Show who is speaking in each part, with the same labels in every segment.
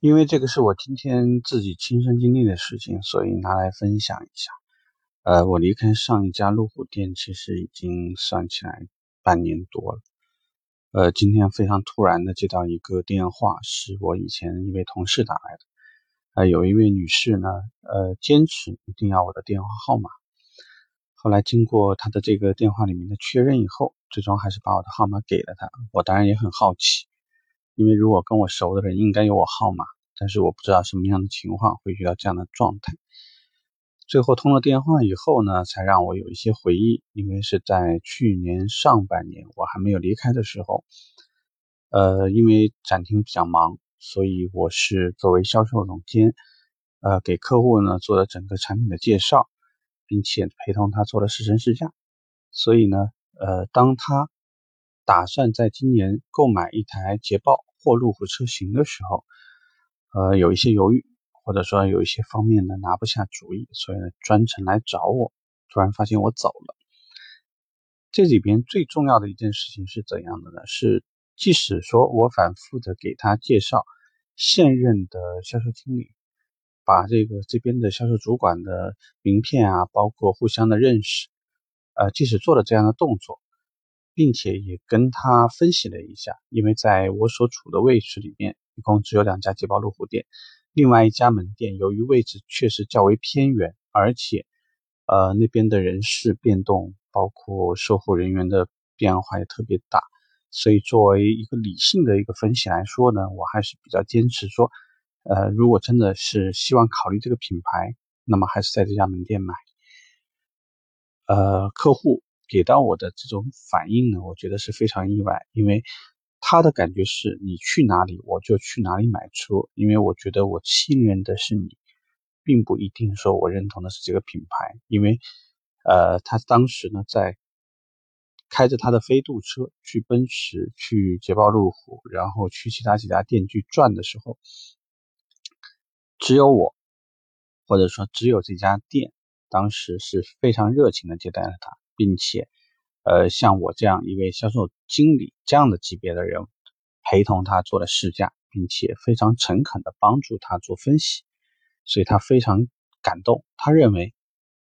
Speaker 1: 因为这个是我今天自己亲身经历的事情，所以拿来分享一下。呃，我离开上一家路虎店，其实已经算起来半年多了。呃，今天非常突然的接到一个电话，是我以前一位同事打来的。呃，有一位女士呢，呃，坚持一定要我的电话号码。后来经过她的这个电话里面的确认以后，最终还是把我的号码给了她。我当然也很好奇。因为如果跟我熟的人应该有我号码，但是我不知道什么样的情况会遇到这样的状态。最后通了电话以后呢，才让我有一些回忆。因为是在去年上半年我还没有离开的时候，呃，因为展厅比较忙，所以我是作为销售总监，呃，给客户呢做了整个产品的介绍，并且陪同他做了试乘试驾。所以呢，呃，当他打算在今年购买一台捷豹。或路虎车型的时候，呃，有一些犹豫，或者说有一些方面呢拿不下主意，所以呢专程来找我。突然发现我走了。这里边最重要的一件事情是怎样的呢？是即使说我反复的给他介绍，现任的销售经理把这个这边的销售主管的名片啊，包括互相的认识，呃，即使做了这样的动作。并且也跟他分析了一下，因为在我所处的位置里面，一共只有两家捷豹路虎店，另外一家门店由于位置确实较为偏远，而且，呃，那边的人事变动，包括售后人员的变化也特别大，所以作为一个理性的一个分析来说呢，我还是比较坚持说，呃，如果真的是希望考虑这个品牌，那么还是在这家门店买，呃，客户。给到我的这种反应呢，我觉得是非常意外，因为他的感觉是你去哪里我就去哪里买车，因为我觉得我信任的是你，并不一定说我认同的是这个品牌，因为呃，他当时呢在开着他的飞度车去奔驰、去捷豹路虎，然后去其他几家店去转的时候，只有我，或者说只有这家店，当时是非常热情的接待了他。并且，呃，像我这样一位销售经理这样的级别的人，陪同他做了试驾，并且非常诚恳的帮助他做分析，所以他非常感动。他认为，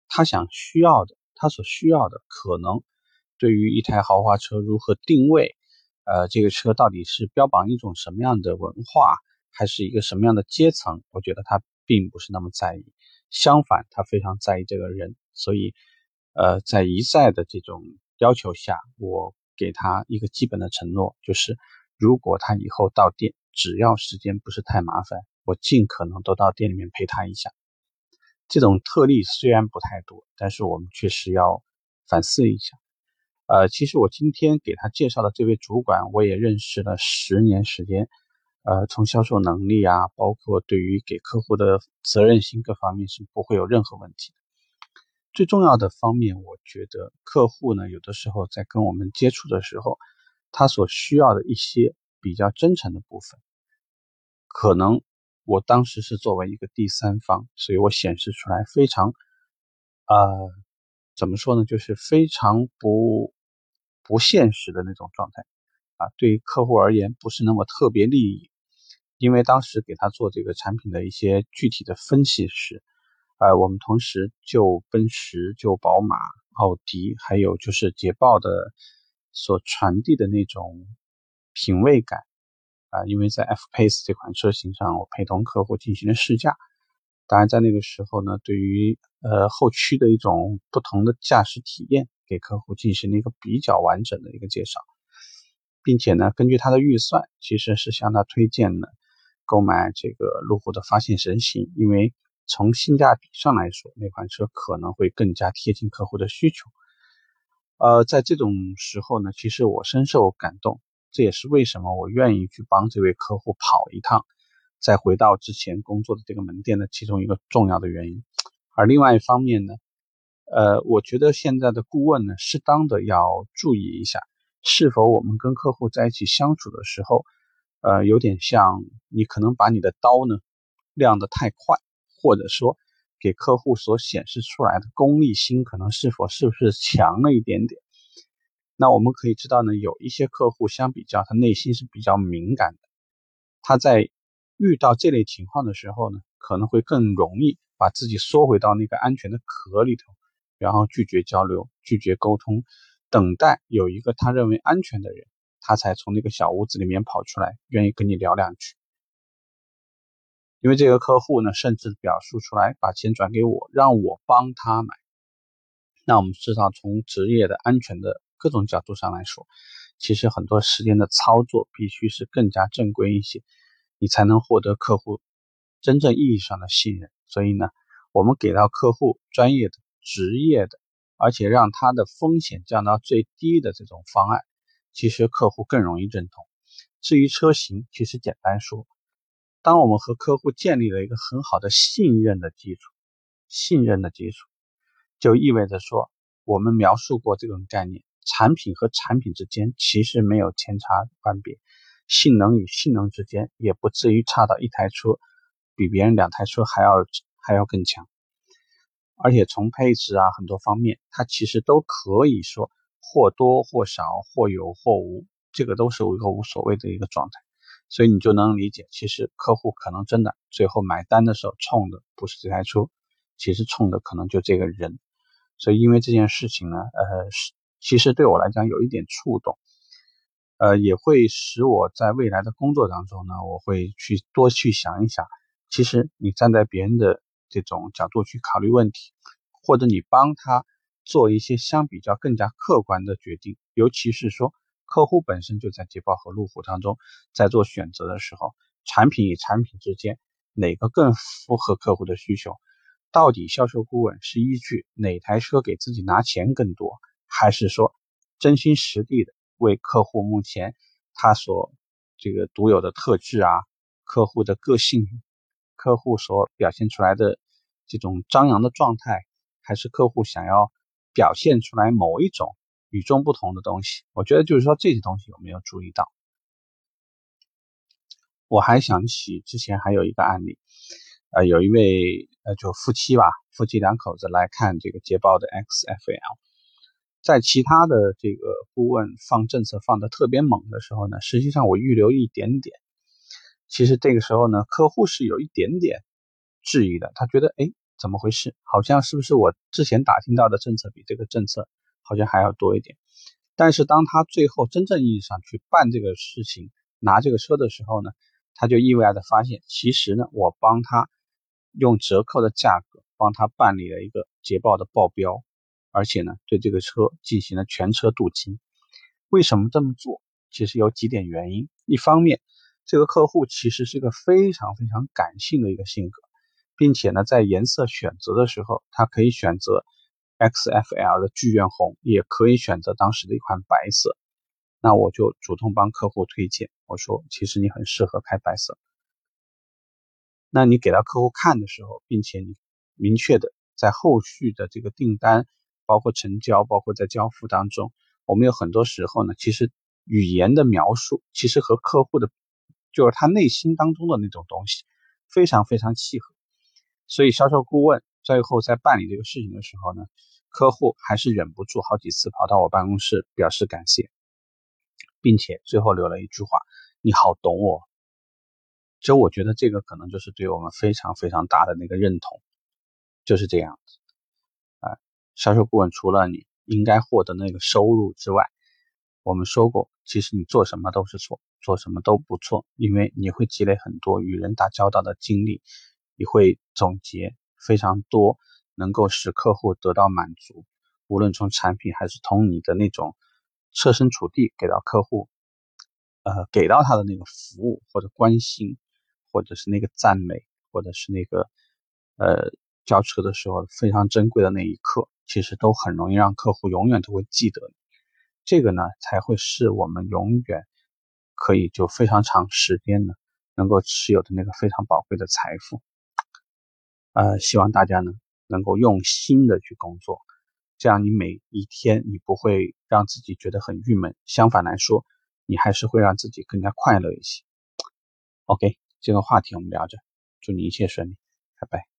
Speaker 1: 他想需要的，他所需要的，可能对于一台豪华车如何定位，呃，这个车到底是标榜一种什么样的文化，还是一个什么样的阶层？我觉得他并不是那么在意，相反，他非常在意这个人，所以。呃，在一再的这种要求下，我给他一个基本的承诺，就是如果他以后到店，只要时间不是太麻烦，我尽可能都到店里面陪他一下。这种特例虽然不太多，但是我们确实要反思一下。呃，其实我今天给他介绍的这位主管，我也认识了十年时间，呃，从销售能力啊，包括对于给客户的责任心各方面是不会有任何问题。最重要的方面，我觉得客户呢，有的时候在跟我们接触的时候，他所需要的一些比较真诚的部分，可能我当时是作为一个第三方，所以我显示出来非常，呃，怎么说呢，就是非常不不现实的那种状态啊，对于客户而言不是那么特别利益，因为当时给他做这个产品的一些具体的分析时。呃，我们同时就奔驰、就宝马、奥迪，还有就是捷豹的所传递的那种品味感啊，因为在 F Pace 这款车型上，我陪同客户进行了试驾。当然，在那个时候呢，对于呃后驱的一种不同的驾驶体验，给客户进行了一个比较完整的一个介绍，并且呢，根据他的预算，其实是向他推荐了购买这个路虎的发现神行，因为。从性价比上来说，那款车可能会更加贴近客户的需求。呃，在这种时候呢，其实我深受感动，这也是为什么我愿意去帮这位客户跑一趟，再回到之前工作的这个门店的其中一个重要的原因。而另外一方面呢，呃，我觉得现在的顾问呢，适当的要注意一下，是否我们跟客户在一起相处的时候，呃，有点像你可能把你的刀呢亮得太快。或者说，给客户所显示出来的功利心可能是否是不是强了一点点？那我们可以知道呢，有一些客户相比较，他内心是比较敏感的，他在遇到这类情况的时候呢，可能会更容易把自己缩回到那个安全的壳里头，然后拒绝交流、拒绝沟通，等待有一个他认为安全的人，他才从那个小屋子里面跑出来，愿意跟你聊两句。因为这个客户呢，甚至表述出来把钱转给我，让我帮他买。那我们知道，从职业的安全的各种角度上来说，其实很多时间的操作必须是更加正规一些，你才能获得客户真正意义上的信任。所以呢，我们给到客户专业的、职业的，而且让他的风险降到最低的这种方案，其实客户更容易认同。至于车型，其实简单说。当我们和客户建立了一个很好的信任的基础，信任的基础，就意味着说，我们描述过这种概念，产品和产品之间其实没有千差万别，性能与性能之间也不至于差到一台车比别人两台车还要还要更强，而且从配置啊很多方面，它其实都可以说或多或少，或有或无，这个都是一个无所谓的一个状态。所以你就能理解，其实客户可能真的最后买单的时候冲的不是这台车，其实冲的可能就这个人。所以因为这件事情呢，呃，是其实对我来讲有一点触动，呃，也会使我在未来的工作当中呢，我会去多去想一想，其实你站在别人的这种角度去考虑问题，或者你帮他做一些相比较更加客观的决定，尤其是说。客户本身就在捷豹和路虎当中，在做选择的时候，产品与产品之间哪个更符合客户的需求？到底销售顾问是依据哪台车给自己拿钱更多，还是说真心实地的为客户目前他所这个独有的特质啊，客户的个性，客户所表现出来的这种张扬的状态，还是客户想要表现出来某一种？与众不同的东西，我觉得就是说这些东西有没有注意到？我还想起之前还有一个案例，呃，有一位呃就夫妻吧，夫妻两口子来看这个捷豹的 XFL，在其他的这个顾问放政策放的特别猛的时候呢，实际上我预留一点点，其实这个时候呢，客户是有一点点质疑的，他觉得哎，怎么回事？好像是不是我之前打听到的政策比这个政策？好像还要多一点，但是当他最后真正意义上去办这个事情，拿这个车的时候呢，他就意外的发现，其实呢，我帮他用折扣的价格帮他办理了一个捷豹的报标，而且呢，对这个车进行了全车镀金。为什么这么做？其实有几点原因。一方面，这个客户其实是个非常非常感性的一个性格，并且呢，在颜色选择的时候，他可以选择。XFL 的剧院红也可以选择当时的一款白色，那我就主动帮客户推荐，我说其实你很适合开白色。那你给到客户看的时候，并且你明确的在后续的这个订单，包括成交，包括在交付当中，我们有很多时候呢，其实语言的描述其实和客户的，就是他内心当中的那种东西非常非常契合，所以销售顾问。最后在办理这个事情的时候呢，客户还是忍不住好几次跑到我办公室表示感谢，并且最后留了一句话：“你好懂我。”就我觉得这个可能就是对我们非常非常大的那个认同，就是这样子。啊，销售顾问除了你应该获得那个收入之外，我们说过，其实你做什么都是错，做什么都不错，因为你会积累很多与人打交道的经历，你会总结。非常多能够使客户得到满足，无论从产品还是从你的那种设身处地给到客户，呃，给到他的那个服务或者关心，或者是那个赞美，或者是那个呃交车的时候非常珍贵的那一刻，其实都很容易让客户永远都会记得。这个呢，才会是我们永远可以就非常长时间呢能够持有的那个非常宝贵的财富。呃，希望大家呢能够用心的去工作，这样你每一天你不会让自己觉得很郁闷，相反来说，你还是会让自己更加快乐一些。OK，这个话题我们聊着，祝你一切顺利，拜拜。